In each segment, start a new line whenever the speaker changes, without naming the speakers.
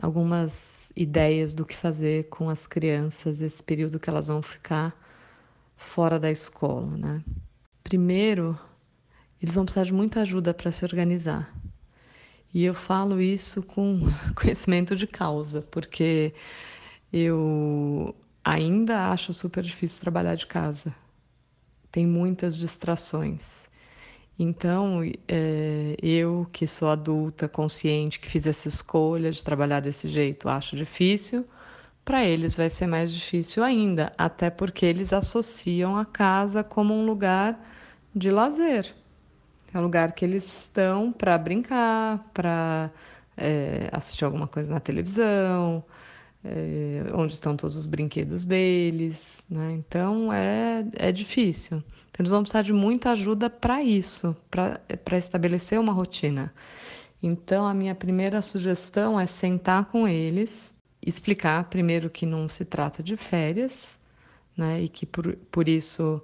Algumas ideias do que fazer com as crianças esse período que elas vão ficar fora da escola, né? Primeiro, eles vão precisar de muita ajuda para se organizar. E eu falo isso com conhecimento de causa, porque eu ainda acho super difícil trabalhar de casa. Tem muitas distrações. Então, é, eu que sou adulta, consciente, que fiz essa escolha de trabalhar desse jeito, acho difícil. Para eles vai ser mais difícil ainda, até porque eles associam a casa como um lugar de lazer. É um lugar que eles estão para brincar, para é, assistir alguma coisa na televisão, é, onde estão todos os brinquedos deles. Né? Então é, é difícil. Então, eles vão precisar de muita ajuda para isso, para estabelecer uma rotina. Então, a minha primeira sugestão é sentar com eles, explicar primeiro que não se trata de férias, né? E que por, por isso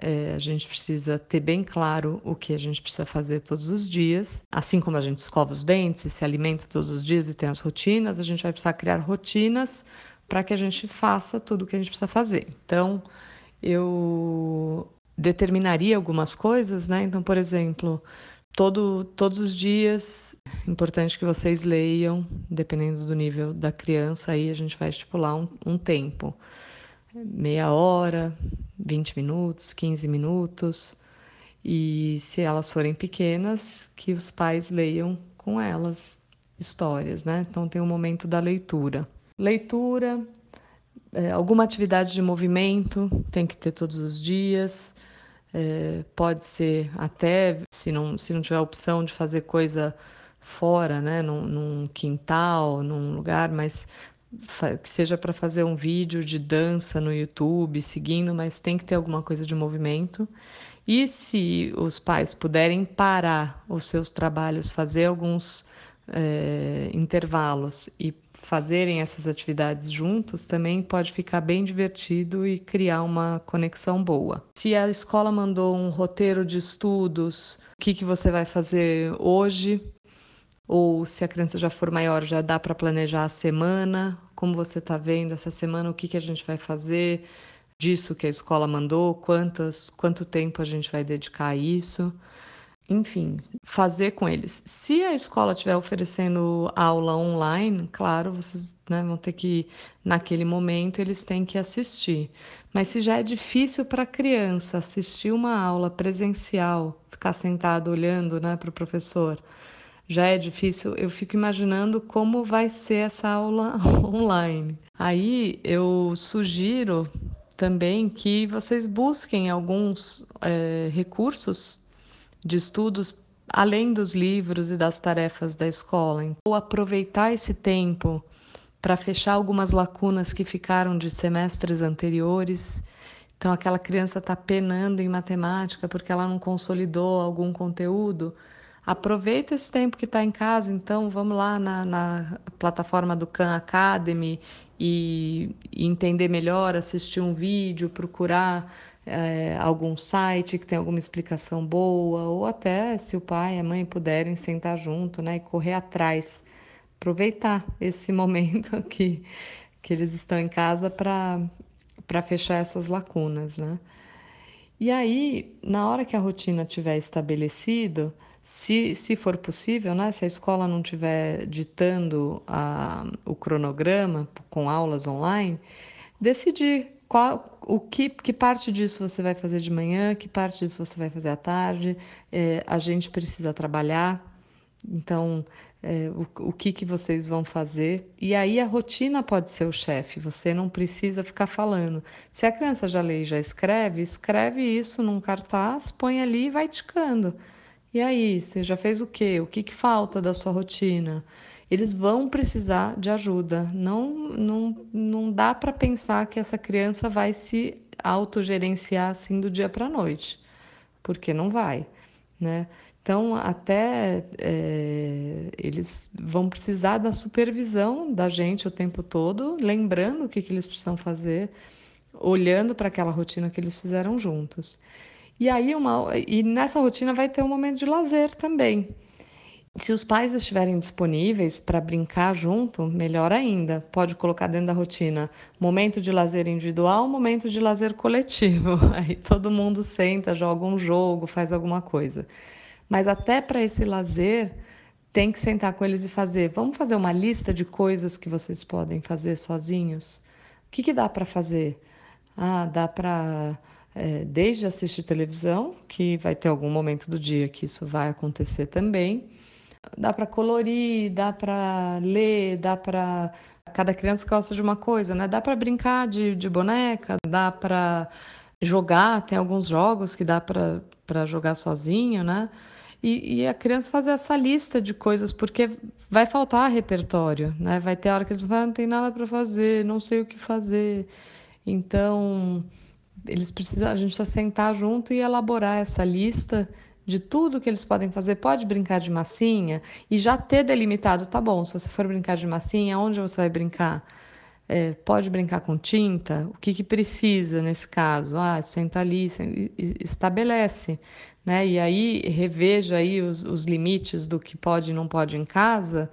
é, a gente precisa ter bem claro o que a gente precisa fazer todos os dias. Assim como a gente escova os dentes e se alimenta todos os dias e tem as rotinas, a gente vai precisar criar rotinas para que a gente faça tudo o que a gente precisa fazer. Então, eu determinaria algumas coisas, né? Então, por exemplo, todo, todos os dias, importante que vocês leiam, dependendo do nível da criança, aí a gente vai estipular um, um tempo. Meia hora, 20 minutos, 15 minutos. E se elas forem pequenas, que os pais leiam com elas histórias, né? Então tem o momento da leitura. Leitura, é, alguma atividade de movimento tem que ter todos os dias. É, pode ser até, se não, se não tiver opção de fazer coisa fora, né, num, num quintal, num lugar, mas que seja para fazer um vídeo de dança no YouTube, seguindo, mas tem que ter alguma coisa de movimento. E se os pais puderem parar os seus trabalhos, fazer alguns é, intervalos e fazerem essas atividades juntos, também pode ficar bem divertido e criar uma conexão boa. Se a escola mandou um roteiro de estudos, o que, que você vai fazer hoje? Ou se a criança já for maior, já dá para planejar a semana, como você está vendo essa semana, o que, que a gente vai fazer disso que a escola mandou, quantas, quanto tempo a gente vai dedicar a isso enfim, fazer com eles. Se a escola estiver oferecendo aula online, claro, vocês né, vão ter que, naquele momento, eles têm que assistir. Mas se já é difícil para a criança assistir uma aula presencial, ficar sentado olhando né, para o professor, já é difícil, eu fico imaginando como vai ser essa aula online. Aí eu sugiro também que vocês busquem alguns é, recursos de estudos além dos livros e das tarefas da escola. Ou aproveitar esse tempo para fechar algumas lacunas que ficaram de semestres anteriores. Então, aquela criança está penando em matemática porque ela não consolidou algum conteúdo. Aproveita esse tempo que está em casa, então vamos lá na, na plataforma do Khan Academy e, entender melhor, assistir um vídeo, procurar é, algum site que tem alguma explicação boa, ou até se o pai e a mãe puderem sentar junto né, e correr atrás, aproveitar esse momento que, que eles estão em casa para fechar essas lacunas. Né? E aí, na hora que a rotina tiver estabelecido, se, se for possível, né, se a escola não estiver ditando a, o cronograma com aulas online, decidir qual, o que, que parte disso você vai fazer de manhã, que parte disso você vai fazer à tarde. É, a gente precisa trabalhar, então é, o, o que, que vocês vão fazer. E aí a rotina pode ser o chefe, você não precisa ficar falando. Se a criança já lê e já escreve, escreve isso num cartaz, põe ali e vai ticando. E aí, você já fez o quê? O que, que falta da sua rotina? eles vão precisar de ajuda. Não, não, não dá para pensar que essa criança vai se autogerenciar assim do dia para a noite, porque não vai, né? Então, até é, eles vão precisar da supervisão da gente o tempo todo, lembrando o que, que eles precisam fazer, olhando para aquela rotina que eles fizeram juntos. E aí, uma, e nessa rotina vai ter um momento de lazer também. Se os pais estiverem disponíveis para brincar junto, melhor ainda. Pode colocar dentro da rotina momento de lazer individual, momento de lazer coletivo. Aí todo mundo senta, joga um jogo, faz alguma coisa. Mas até para esse lazer, tem que sentar com eles e fazer. Vamos fazer uma lista de coisas que vocês podem fazer sozinhos? O que, que dá para fazer? Ah, dá para é, desde assistir televisão, que vai ter algum momento do dia que isso vai acontecer também. Dá para colorir, dá para ler, dá para. Cada criança gosta de uma coisa, né? Dá para brincar de, de boneca, dá para jogar, tem alguns jogos que dá para jogar sozinho, né? E, e, a criança fazer essa lista de coisas, porque vai faltar repertório, né? Vai ter hora que eles vão, ah, não tem nada para fazer, não sei o que fazer. Então, eles precisam, a gente precisa sentar junto e elaborar essa lista de tudo que eles podem fazer. Pode brincar de massinha e já ter delimitado, tá bom, se você for brincar de massinha, onde você vai brincar? É, pode brincar com tinta? O que, que precisa nesse caso? Ah, senta ali, estabelece, né? E aí reveja aí os, os limites do que pode e não pode em casa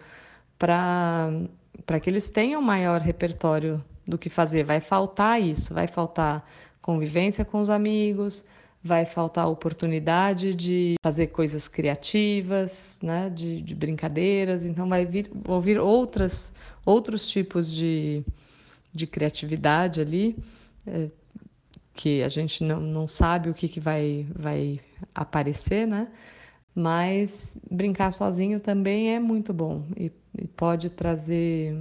para que eles tenham maior repertório do que fazer. Vai faltar isso, vai faltar convivência com os amigos, vai faltar oportunidade de fazer coisas criativas, né, de, de brincadeiras, então vai vir outras, outros tipos de, de criatividade ali, é, que a gente não, não sabe o que, que vai, vai aparecer, né? Mas brincar sozinho também é muito bom e, e pode trazer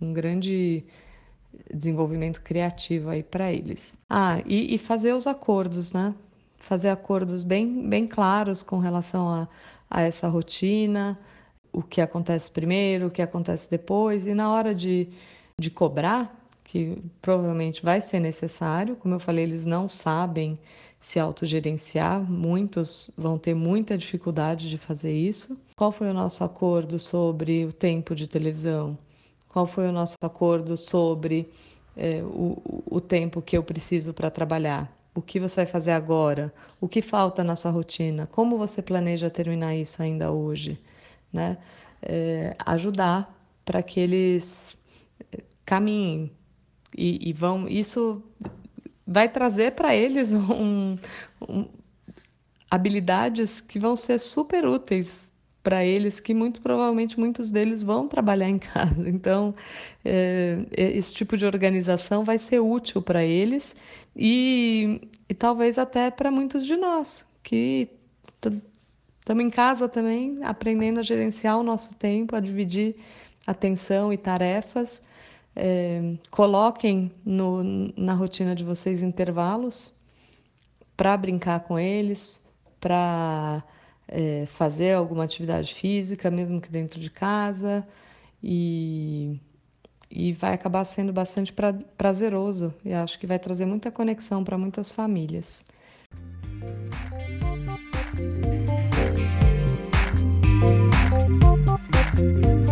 um grande desenvolvimento criativo aí para eles. Ah, e, e, fazer os acordos, né? Fazer acordos bem, bem claros com relação a, a essa rotina, o que acontece primeiro, o que acontece depois, e na hora de, de cobrar, que provavelmente vai ser necessário, como eu falei, eles não sabem se autogerenciar, muitos vão ter muita dificuldade de fazer isso. Qual foi o nosso acordo sobre o tempo de televisão? Qual foi o nosso acordo sobre é, o, o tempo que eu preciso para trabalhar? O que você vai fazer agora? O que falta na sua rotina? Como você planeja terminar isso ainda hoje? Né? É, ajudar para que eles é, caminhem e, e, vão. Isso vai trazer para eles um, um, habilidades que vão ser super úteis para eles que muito provavelmente muitos deles vão trabalhar em casa. Então, é, esse tipo de organização vai ser útil para eles e, e talvez até para muitos de nós que estamos em casa também, aprendendo a gerenciar o nosso tempo, a dividir atenção e tarefas. É, coloquem no, na rotina de vocês intervalos para brincar com eles, para é, fazer alguma atividade física, mesmo que dentro de casa, e, e vai acabar sendo bastante pra, prazeroso e acho que vai trazer muita conexão para muitas famílias. Música